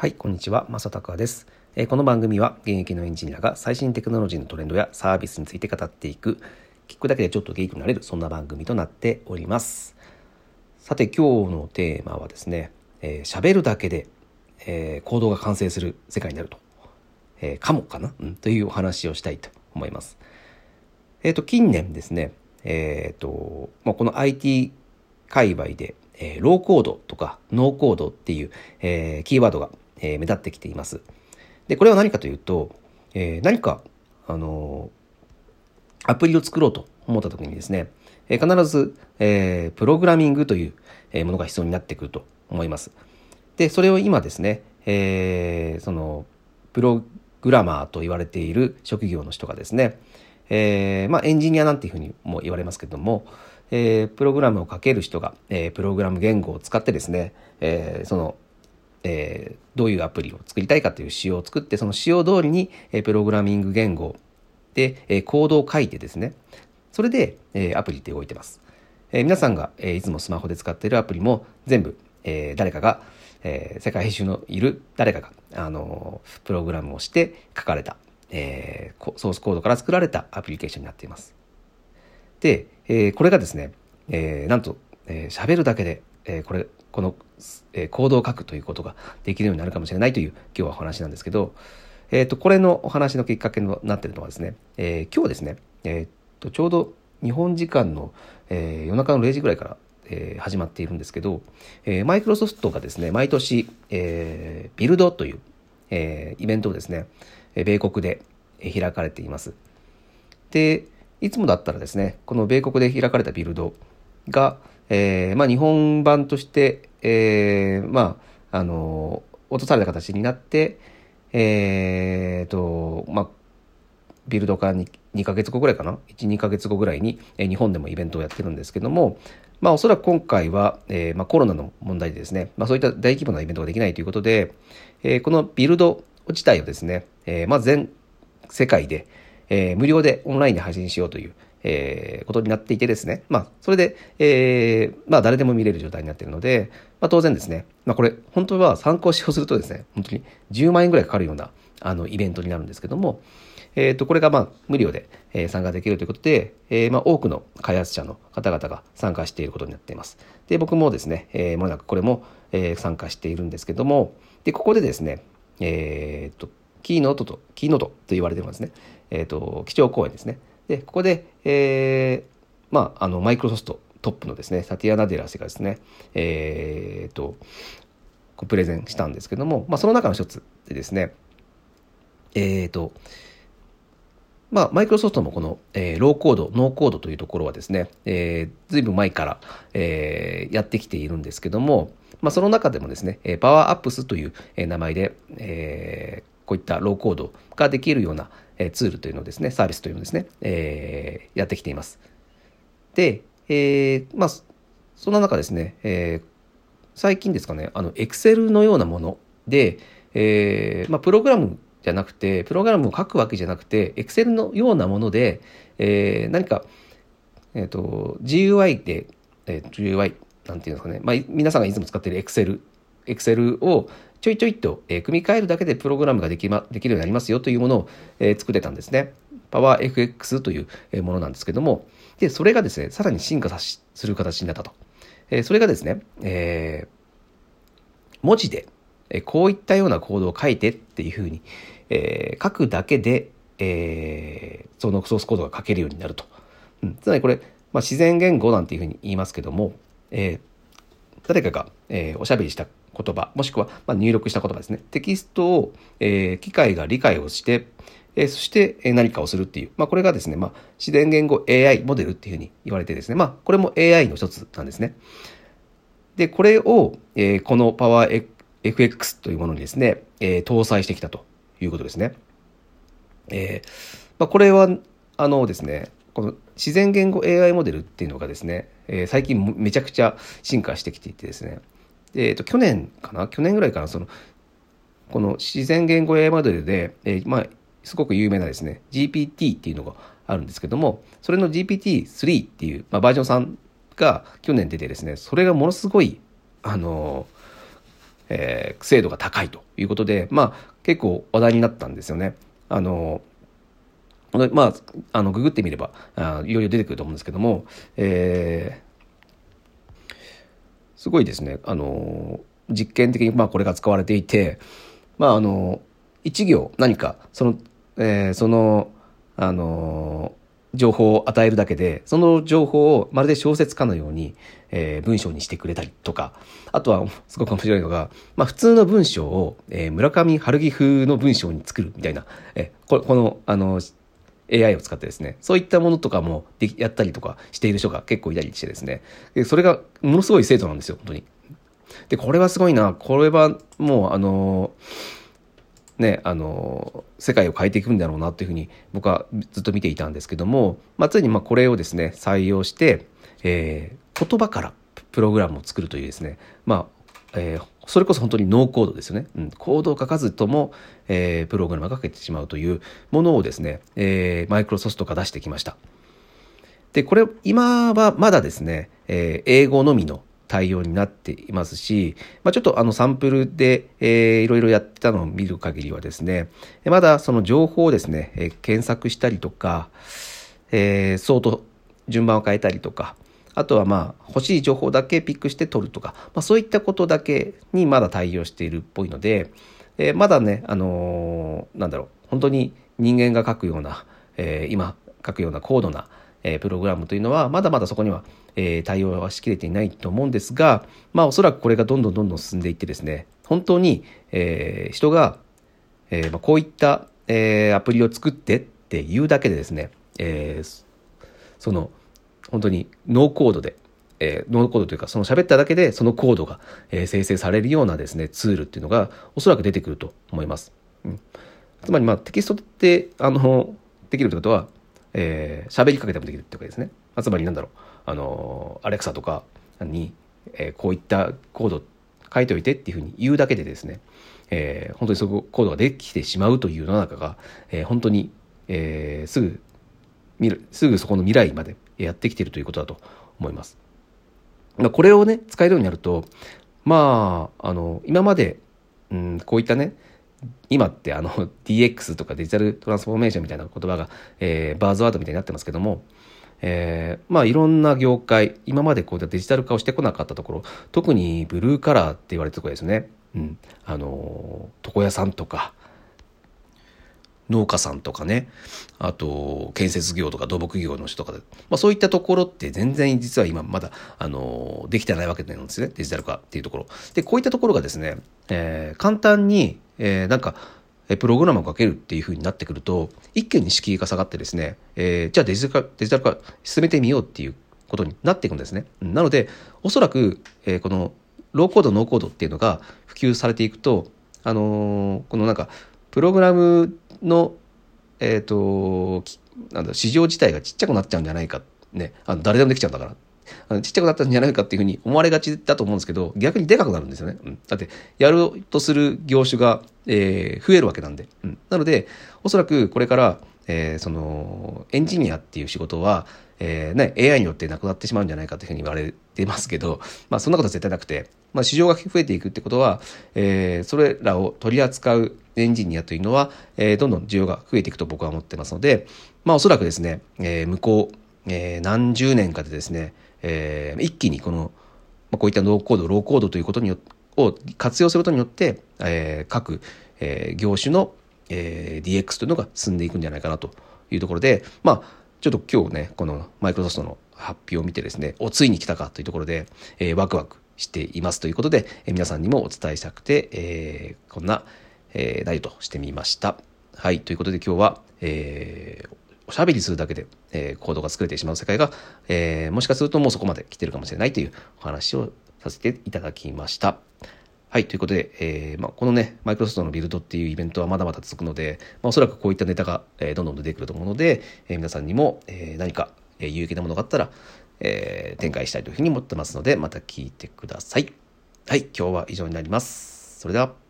はい、こんにちは、正隆です。えー、この番組は現役のエンジニアが最新テクノロジーのトレンドやサービスについて語っていく、聞くだけでちょっとゲイクになれる、そんな番組となっております。さて、今日のテーマはですね、えー、喋るだけで、えー、行動が完成する世界になると、えー、かもかな、うん、というお話をしたいと思います。えっ、ー、と、近年ですね、えっ、ー、と、まあ、この IT 界隈で、えー、ローコードとかノーコードっていう、えー、キーワードがえー、目立ってきています。で、これは何かというと、えー、何か、あのー、アプリを作ろうと思った時にですね、えー、必ず、えー、プログラミングという、えものが必要になってくると思います。で、それを今ですね、えー、その、プログラマーと言われている職業の人がですね、えー、まあ、エンジニアなんていうふうにも言われますけども、えー、プログラムを書ける人が、えー、プログラム言語を使ってですね、えー、そのえー、どういうアプリを作りたいかという仕様を作って、その仕様通りに、えー、プログラミング言語で、えー、コードを書いてですね、それで、えー、アプリって動いてます。えー、皆さんが、えー、いつもスマホで使っているアプリも全部、えー、誰かが、えー、世界中のいる誰かが、あのー、プログラムをして書かれた、えー、ソースコードから作られたアプリケーションになっています。で、えー、これがですね、えー、なんと、えー、喋るだけで、えー、これ、このえー、コードを書くということができるようになるかもしれないという今日はお話なんですけど、えっ、ー、と、これのお話のきっかけになっているのはですね、えー、今日ですね、えっ、と、ちょうど日本時間の、え夜中の0時ぐらいから、え始まっているんですけど、えマイクロソフトがですね、毎年、えビルドという、えイベントをですね、米国で開かれています。で、いつもだったらですね、この米国で開かれたビルドが、えー、まあ、日本版として、えー、まあ、あの、落とされた形になって、えー、と、まあ、ビルド化に2ヶ月後ぐらいかな ?1、2ヶ月後ぐらいに、えー、日本でもイベントをやってるんですけども、まあ、おそらく今回は、えー、まあ、コロナの問題でですね、まあ、そういった大規模なイベントができないということで、えー、このビルド自体をですね、え、まあ、全世界で、え、無料でオンラインで配信しようという、えー、ことになっていてですね、まあ、それで、えー、まあ、誰でも見れる状態になっているので、まあ、当然ですね、まあ、これ、本当は参考使用するとですね、本当に10万円ぐらいかかるような、あの、イベントになるんですけども、えっ、ー、と、これが、まあ、無料で、えー、参加できるということで、えー、まあ、多くの開発者の方々が参加していることになっています。で、僕もですね、えー、もなくこれも、えー、参加しているんですけども、で、ここでですね、えっ、ー、と、キーノートと、キーノートと言われてますね、えっ、ー、と、基調講演ですね。で、ここで、えー、まあ、あの、マイクロソフトトップのですね、サティア・ナデラ氏がですね、えー、と、プレゼンしたんですけども、まあ、その中の一つでですね、えー、と、まあ、マイクロソフトもこの、えー、ローコード、ノーコードというところはですね、えー、ずいぶん前から、えー、やってきているんですけども、まあ、その中でもですね、パワーアップスという名前で、えー、こういったローコードができるようなツールというのですね、サービスというのですね、えー、やってきています。で、えー、まあ、そんな中ですね、えー、最近ですかね、あの、Excel のようなもので、えー、まあ、プログラムじゃなくて、プログラムを書くわけじゃなくて、Excel のようなもので、えー、何か、えっ、ー、と、GUI で、えー、GUI、なんていうんですかね、まあ、皆さんがいつも使っている Excel、Excel をちょいちょいと、え組み替えるだけでプログラムができ,、ま、できるようになりますよというものを、え作ってたんですね。PowerFX というものなんですけども、で、それがですね、さらに進化さする形になったと。えそれがですね、えー、文字で、えこういったようなコードを書いてっていうふうに、えー、書くだけで、えー、そのソースコードが書けるようになると。うん、つまりこれ、まあ、自然言語なんていうふうに言いますけども、えー、誰かが、えー、おしゃべりした言葉、もしくは、ま入力した言葉ですね。テキストを、え、機械が理解をして、え、そして何かをするっていう。まあ、これがですね、まあ、自然言語 AI モデルっていうふうに言われてですね、まあ、これも AI の一つなんですね。で、これを、えー、この PowerFX というものにですね、えー、搭載してきたということですね。えー、まあ、これは、あのですね、この自然言語 AI モデルっていうのがですね、え、最近めちゃくちゃ進化してきていてですね、えっと、去年かな？去年ぐらいかなその、この自然言語 AI モデルで、えー、まあ、すごく有名なですね、GPT っていうのがあるんですけども、それの GPT-3 っていう、まあ、バージョン3が去年出てですね、それがものすごい、あの、えー、精度が高いということで、まあ、結構話題になったんですよね。あのまあ、あのググってみればあいろいろ出てくると思うんですけども、えー、すごいですね。あの実験的にまあこれが使われていて、まあ、あの一行何かその,、えー、そのあの情報を与えるだけで、その情報をまるで小説家のように、えー、文章にしてくれたりとか、あとはすごく面白いのが、まあ普通の文章を、えー、村上春樹風の文章に作るみたいな、えー、ここの、あの、AI を使ってですね、そういったものとかもでやったりとかしている人が結構いたりしてですね、でそれがものすごい精度なんですよ、本当に。で、これはすごいな、これはもう、あのーね、あの世界を変えていくんだろうなというふうに僕はずっと見ていたんですけども、まあ、ついにまあこれをですね採用して、えー、言葉からプログラムを作るというですね、まあえー、それこそ本当にノーコードですよね、うん、コードを書かずとも、えー、プログラムが書けてしまうというものをですね、えー、マイクロソフトが出してきました。でこれ今はまだですね、えー、英語のみの対応になっていますし、まあ、ちょっとあのサンプルで、えー、いろいろやってたのを見る限りはですね、まだその情報をですね、えー、検索したりとか、えー、相当順番を変えたりとか、あとはまあ欲しい情報だけピックして取るとか、まあ、そういったことだけにまだ対応しているっぽいので、えー、まだね、あのー、なんだろう、本当に人間が書くような、えー、今書くような高度な、え、プログラムというのはまだまだそこには、え、対応はしきれていないと思うんですが、まあ、おそらくこれがどんどんどんどん進んでいってですね本当に、え、人が、えま、こういった、え、アプリを作ってっていうだけでですね、え、その本当にノーコードで、えー、ノーコードというかその喋っただけでそのコードが、えー、生成されるようなですねツールっていうのがおそらく出てくると思います。うん、つまりまあテキストってあのできるってことはえー、喋りかけてもできるってわけですね。つまりなんだろう、あの、アレクサとかに、えー、こういったコード書いておいてっていうふうに言うだけでですね、えー、本当にそこコードができてしまうという世の中が、えー、本当に、えー、すぐすぐそこの未来までやってきているということだと思います。これをね使えるようになるとまああの今まで、うん、こういったね今ってあの DX とかデジタルトランスフォーメーションみたいな言葉が、えー、バーズワードみたいになってますけども、えー、まあいろんな業界今までこういったデジタル化をしてこなかったところ特にブルーカラーって言われてるところですね、うん、あの床屋さんとか農家さんとかね、あと、建設業とか土木業の人とかで、まあそういったところって全然実は今まだ、あの、できてないわけなんですね。デジタル化っていうところ。で、こういったところがですね、えー、簡単に、えー、なんか、プログラムをかけるっていう風になってくると、一気に敷居が下がってですね、えー、じゃあデジタル化、デジタル化進めてみようっていうことになっていくんですね。なので、おそらく、えー、このローコード、ノーコードっていうのが普及されていくと、あのー、このなんか、プログラムの、えっ、ー、と、なんだ、市場自体がちっちゃくなっちゃうんじゃないか。ね。あの誰でもできちゃうんだから。あのちっちゃくなったんじゃないかっていうふうに思われがちだと思うんですけど、逆にでかくなるんですよね。うん、だって、やろうとする業種が、えー、増えるわけなんで。うん、なので、おそらくこれから、えー、その、エンジニアっていう仕事は、えー、ね、AI によってなくなってしまうんじゃないかというふうに言われてますけど、まあそんなことは絶対なくて、まあ市場が増えていくってことは、えー、それらを取り扱うエンジニアというのは、えー、どんどん需要が増えていくと僕は思ってますので、まあおそらくですね、えー、向こう、えー、何十年かでですね、えー、一気にこの、まあ、こういったノーコード、ローコードということによを活用することによって、えー、各、えー、業種の、えー、DX というのが進んでいくんじゃないかなというところで、まあ、ちょっと今日ね、このマイクロソフトの発表を見てですね、お、ついに来たかというところで、えー、ワクワクしていますということで、えー、皆さんにもお伝えしたくて、えー、こんな、えー、内容としてみました。はい、ということで今日は、えー、おしゃべりするだけで、えー、コードが作れてしまう世界が、えー、もしかするともうそこまで来てるかもしれないというお話をさせていただきました。はい。ということで、えーまあ、このね、マイクロソフトのビルドっていうイベントはまだまだ続くので、まあ、おそらくこういったネタが、えー、どんどん出てくると思うので、えー、皆さんにも、えー、何か、えー、有益なものがあったら、えー、展開したいというふうに思ってますので、また聞いてください。はい。今日は以上になります。それでは。